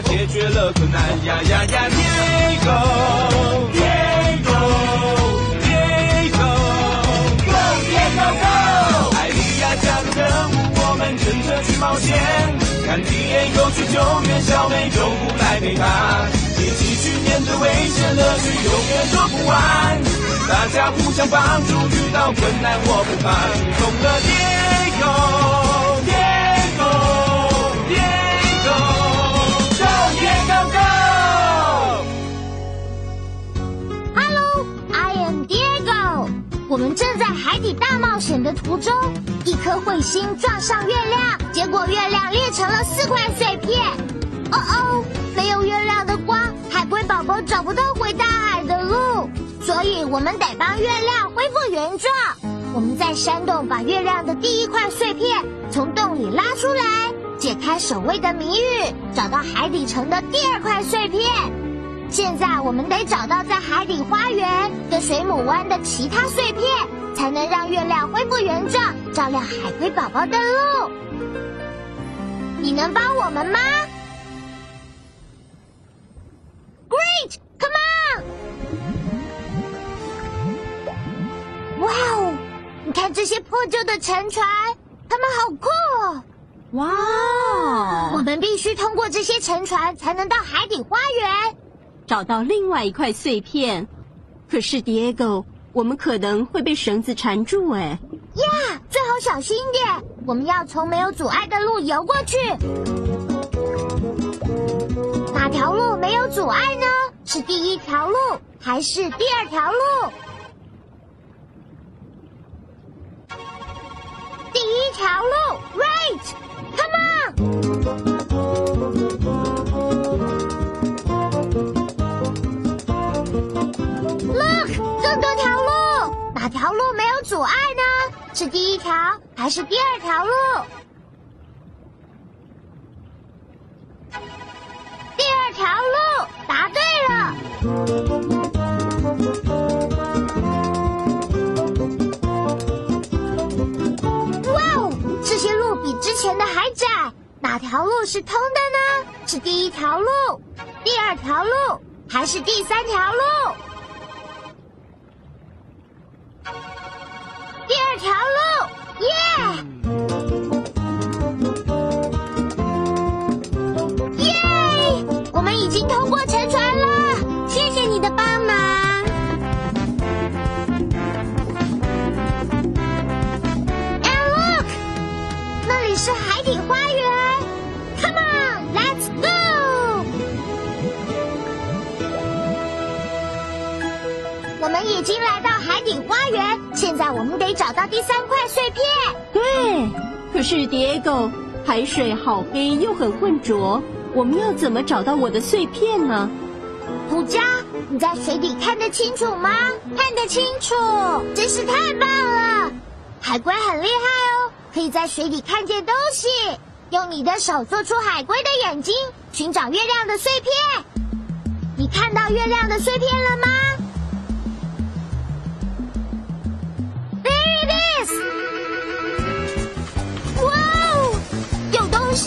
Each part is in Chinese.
解决了困难呀呀呀！Diego，Diego，Diego，Go，Diego，Go！艾莉亚加入任务，我们乘着去冒险，看 Diego 去救援，小美就不来陪他，一起去面对危险，乐趣永远说不完。大家互相帮助，遇到困难我不怕，懂了 Diego 我们正在海底大冒险的途中，一颗彗星撞上月亮，结果月亮裂成了四块碎片。哦哦，没有月亮的光，海龟宝宝找不到回大海的路，所以我们得帮月亮恢复原状。我们在山洞把月亮的第一块碎片从洞里拉出来，解开守卫的谜语，找到海底城的第二块碎片。现在我们得找到在海底花园跟水母湾的其他碎片，才能让月亮恢复原状，照亮海龟宝宝的路。你能帮我们吗？Great，come on！哇哦，你看这些破旧的沉船，它们好酷哦！哇哦！我们必须通过这些沉船才能到海底花园。找到另外一块碎片，可是 Diego，我们可能会被绳子缠住哎。呀，最好小心点！我们要从没有阻碍的路游过去。哪条路没有阻碍呢？是第一条路还是第二条路？第一条路，right，come on 条路没有阻碍呢？是第一条还是第二条路？第二条路，答对了。哇哦，这些路比之前的还窄，哪条路是通的呢？是第一条路、第二条路还是第三条路？们已经来到海底花园，现在我们得找到第三块碎片。对，可是 Diego，海水好黑又很浑浊，我们要怎么找到我的碎片呢？虎家，你在水底看得清楚吗？看得清楚，真是太棒了！海龟很厉害哦，可以在水底看见东西。用你的手做出海龟的眼睛，寻找月亮的碎片。你看到月亮的碎片了吗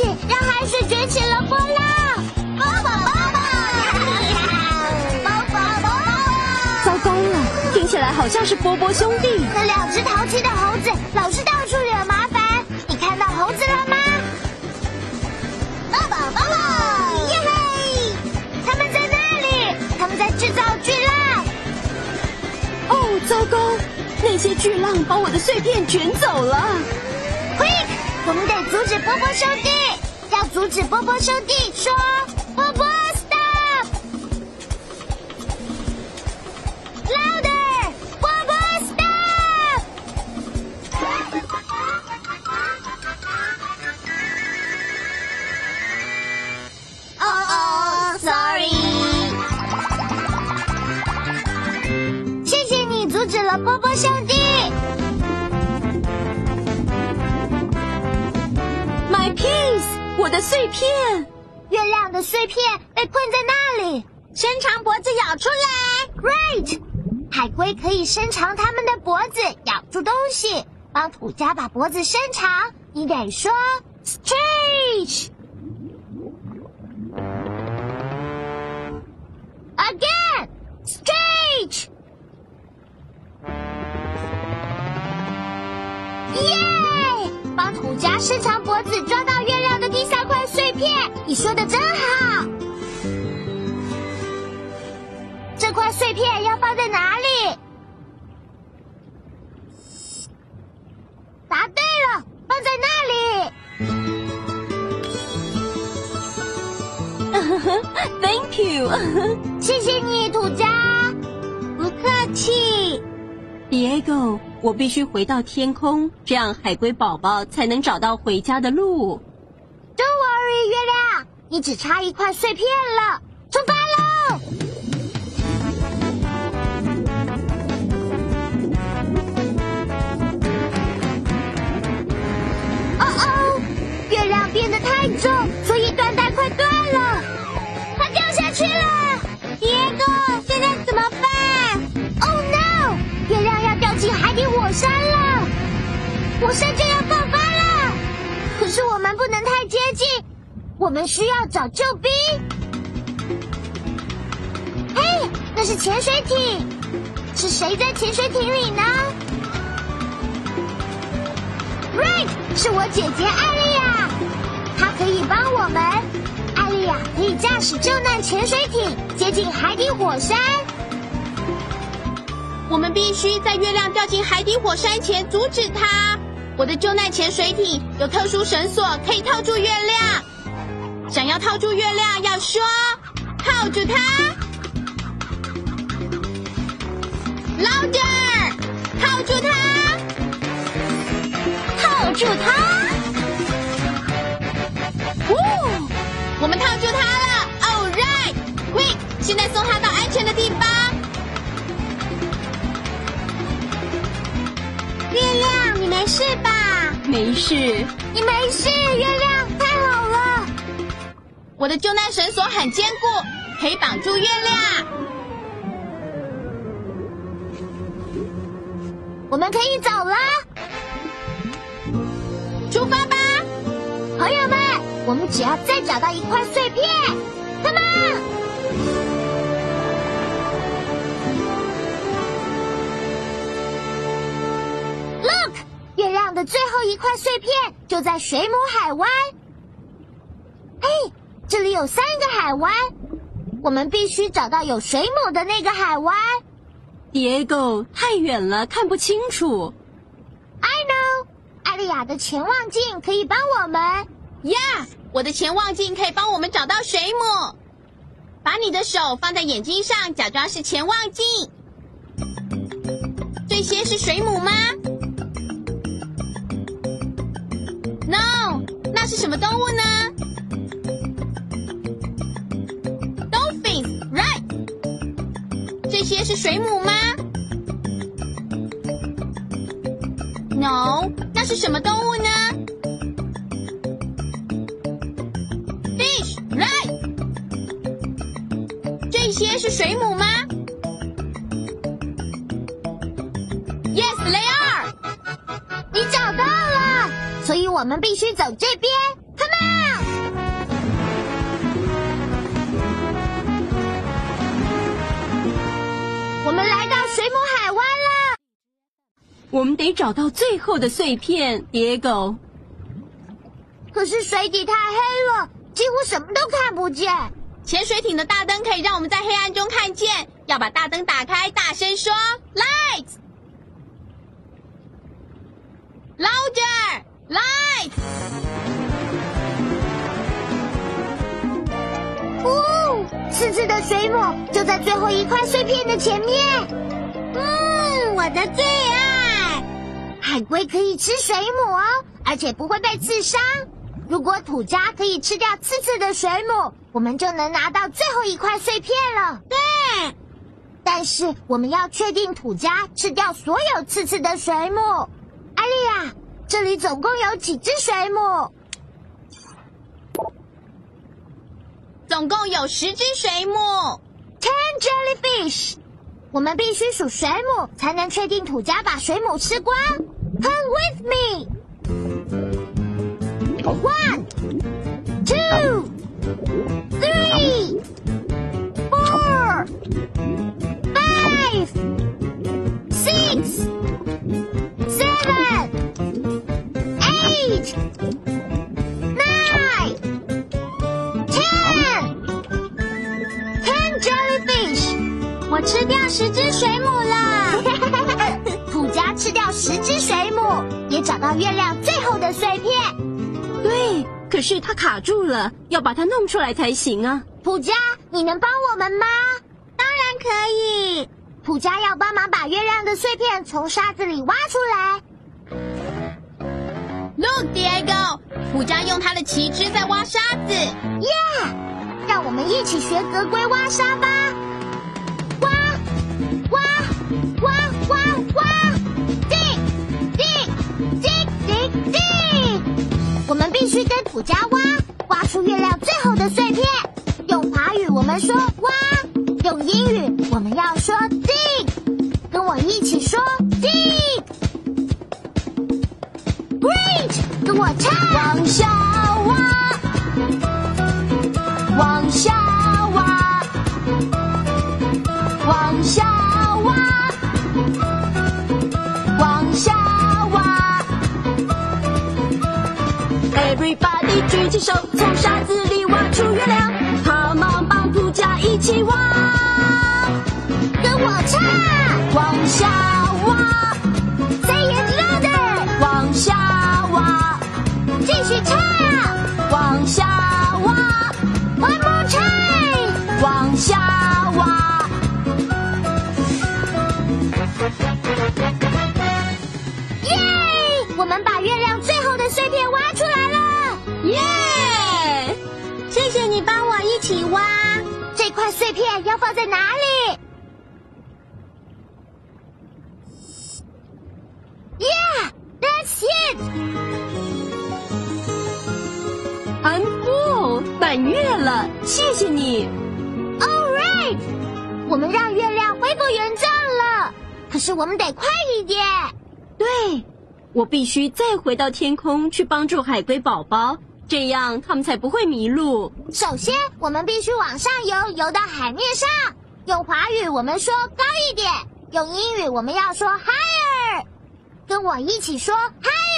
让海水卷起了波浪！帮帮帮帮！帮帮帮！糟糕了，听起来好像是波波兄弟。那两只淘气的猴子老是到处惹麻烦，你看到猴子了吗？抱抱抱抱！耶嘿！他们在那里，他们在制造巨浪。哦，糟糕，那些巨浪把我的碎片卷走了。我们得阻止波波兄弟。要阻止波波兄弟，说土家把脖子伸长。你得说 stretch。Again, stretch. 耶！帮土家伸长脖子抓到月亮的第三块碎片，你说的真好。这块碎片要放在哪里？Diego，我必须回到天空，这样海龟宝宝才能找到回家的路。Don't worry，月亮，你只差一块碎片了。出发喽！哦哦，月亮变得太重，所以缎带快断了，它掉下去了。火山就要爆发了。可是我们不能太接近，我们需要找救兵。嘿，那是潜水艇，是谁在潜水艇里呢？Right，是我姐姐艾丽亚，她可以帮我们。艾丽亚可以驾驶救难潜水艇接近海底火山。我们必须在月亮掉进海底火山前阻止它。我的救难潜水艇有特殊绳索可以套住月亮。想要套住月亮，要说套住它。Louder，套住它，套住它。呜，我们套住它了。All right，Quick，现在送它没事吧？没事，你没事，月亮，太好了。我的救难绳索很坚固，可以绑住月亮。我们可以走了，出发吧！朋友们，我们只要再找到一块碎片，Come on！Look，亮的最后一块碎片就在水母海湾。嘿，这里有三个海湾，我们必须找到有水母的那个海湾。Diego 太远了，看不清楚。I know，艾丽亚的潜望镜可以帮我们。呀、我的潜望镜可以帮我们找到水母。把你的手放在眼睛上，假装是潜望镜。这些是水母吗是什么动物呢？Dolphins，right。这些是水母吗？No，那是什么动物呢？Fish，right。这些是水母吗？Yes, they are。所以我们必须走这边。Come on！我们来到水母海湾了。我们得找到最后的碎片，Diego。可是水底太黑了，几乎什么都看不见。潜水艇的大灯可以让我们在黑暗中看见。要把大灯打开，大声说：“Lights! Louder! Lights!” 哦，刺刺的水母就在最后一块碎片的前面。嗯，我的最爱。海龟可以吃水母哦，而且不会被刺伤。如果土家可以吃掉刺刺的水母，我们就能拿到最后一块碎片了。对，但是我们要确定土家吃掉所有刺刺的水母。艾丽亚，这里总共有几只水母？总共有十只水母。Ten jellyfish。我们必须数水母，才能确定土家把水母吃光。Come with me. 是它卡住了，要把它弄出来才行啊！普加，你能帮我们吗？当然可以。普加要帮忙把月亮的碎片从沙子里挖出来。Look, Diego，普加用他的旗帜在挖沙子。耶！让我们一起学格龟挖沙吧。土家挖，挖出月亮最后的碎片。用华语我们说挖，用英语我们要说 dig。跟我一起说 dig。Great，跟我唱。往下挖，往下挖，往下挖，举起手，从沙子里挖出月亮，他们帮土家一起挖，片要放在哪里？Yeah，that's it。安布满月了，谢谢你。All right，我们让月亮恢复原状了。可是我们得快一点。对，我必须再回到天空去帮助海龟宝宝，这样他们才不会迷路。首先，我们必须往上游，游到海面上。用华语我们说高一点，用英语我们要说 higher。跟我一起说 higher，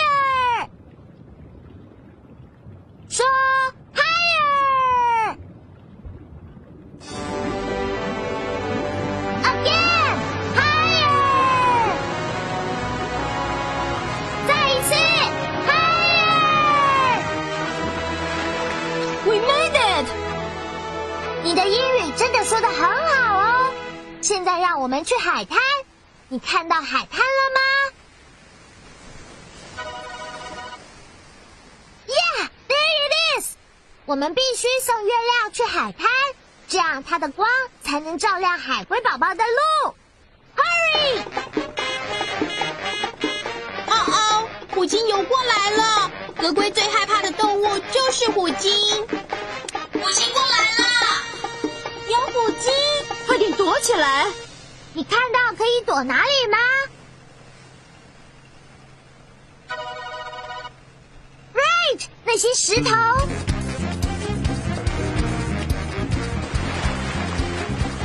你看到海滩了吗？Yeah, there it is。我们必须送月亮去海滩，这样它的光才能照亮海龟宝宝的路。Hurry！哦哦，虎鲸游过来了。格龟最害怕的动物就是虎鲸。虎鲸过来了，有虎鲸，快点躲起来！你看到可以躲哪里吗？Right，那些石头。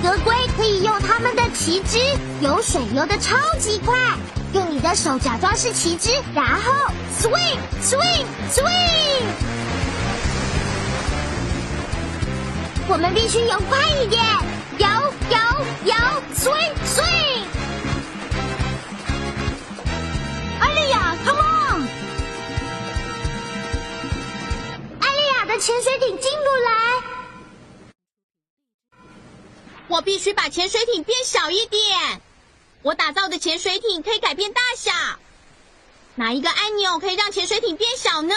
格龟可以用它们的旗帜游水游的超级快，用你的手假装是旗帜，然后 swing swing swing。我们必须游快一点，摇摇摇，swing swing。艾丽亚，come on！艾丽亚的潜水艇进不来。我必须把潜水艇变小一点。我打造的潜水艇可以改变大小。哪一个按钮可以让潜水艇变小呢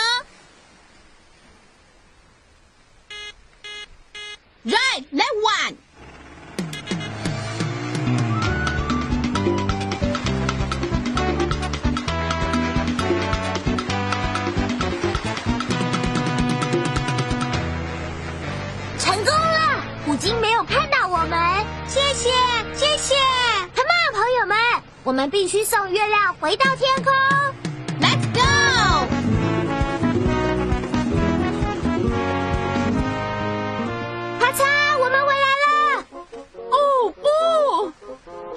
？Right, left one. 我们必须送月亮回到天空。Let's go！咔嚓，我们回来了！哦不！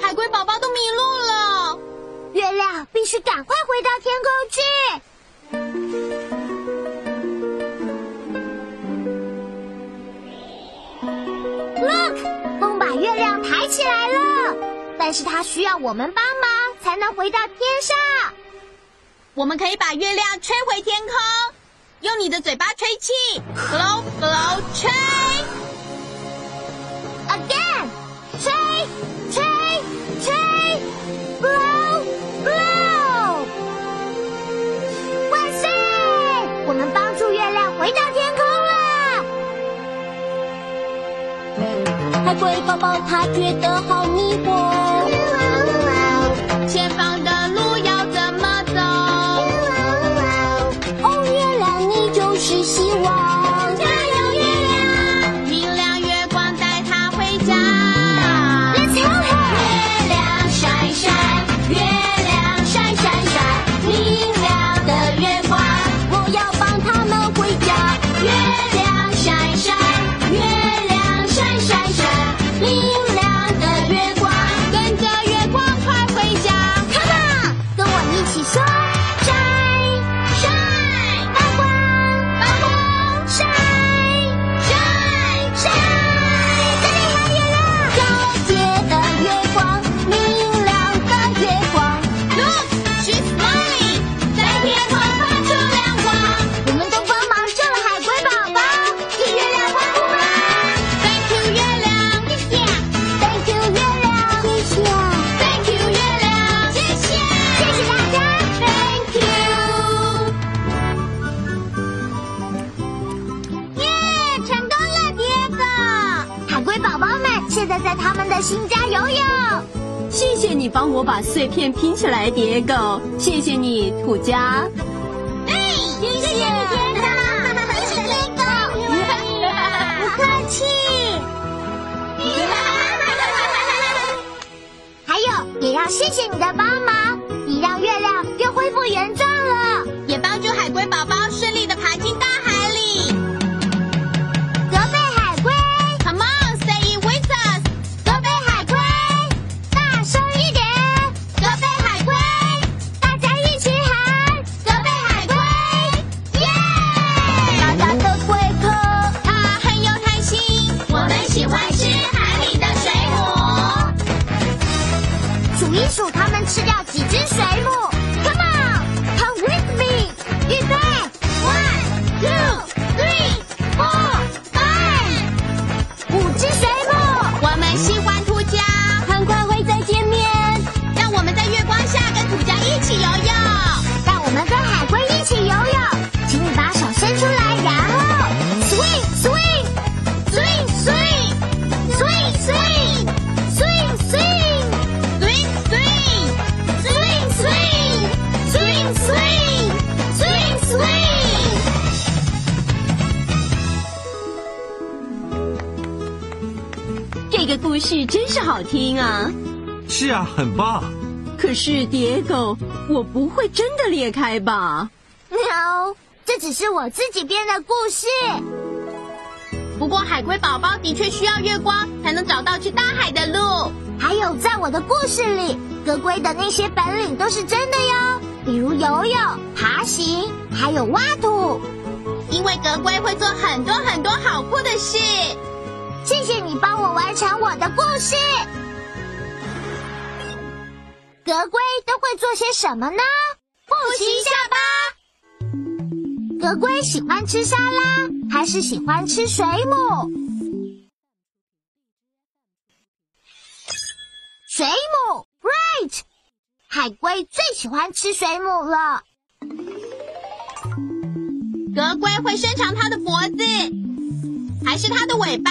海龟宝宝都迷路了。月亮必须赶快回到天空去。Look，风把月亮抬起来了，但是它需要我们帮回到天上。我们可以把月亮吹回天空，用你的嘴巴吹气，blow blow 吹。Again，吹吹吹，blow blow。万岁！我们帮助月亮回到天空了。海龟宝宝他觉得新家游泳。谢谢你帮我把碎片拼起来，叠狗。谢谢你，土家。谢谢你，爹哥，谢谢爹狗，不客气。还有，也要谢谢你的帮忙，你让月亮又恢复原状真是好听啊！是啊，很棒。可是蝶狗，我不会真的裂开吧？No，这只是我自己编的故事。不过海龟宝宝的确需要月光才能找到去大海的路。还有，在我的故事里，格龟的那些本领都是真的哟，比如游泳、爬行，还有挖土。因为格龟会做很多很多好酷的事。谢谢你帮我完成我的故事。格龟都会做些什么呢？复习一下吧。格龟喜欢吃沙拉，还是喜欢吃水母？水母，right。海龟最喜欢吃水母了。格龟会伸长它的脖子，还是它的尾巴？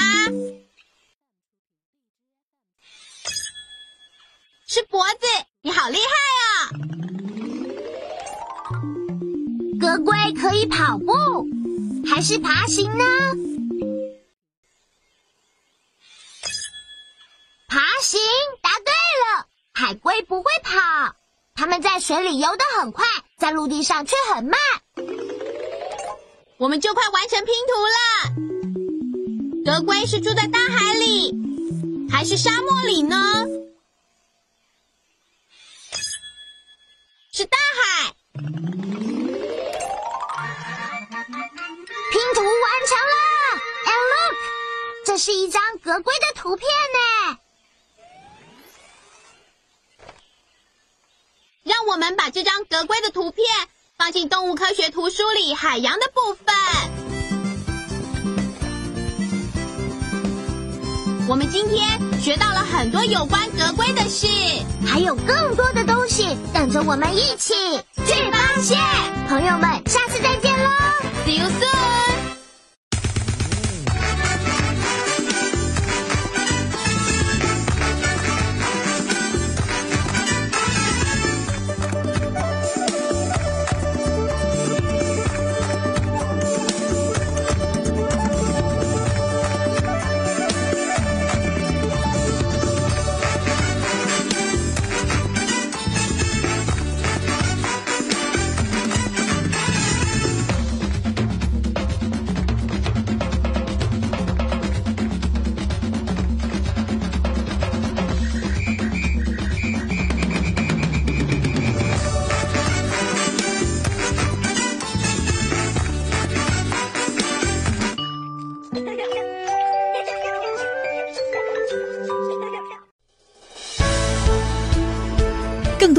是脖子，你好厉害啊！格龟可以跑步，还是爬行呢？爬行，答对了。海海龟不会跑，它们在水里游得很快，在陆地上却很慢。我们就快完成拼图了。格龟是住在大海里，还是沙漠里呢？是大海。拼图完成了，and look，这是一张格龟的图片呢。让我们把这张格龟的图片放进动物科学图书里海洋的部分。我们今天学到了很多有关格规的事，还有更多的东西等着我们一起去发现。朋友们，下次再见喽！See you soon。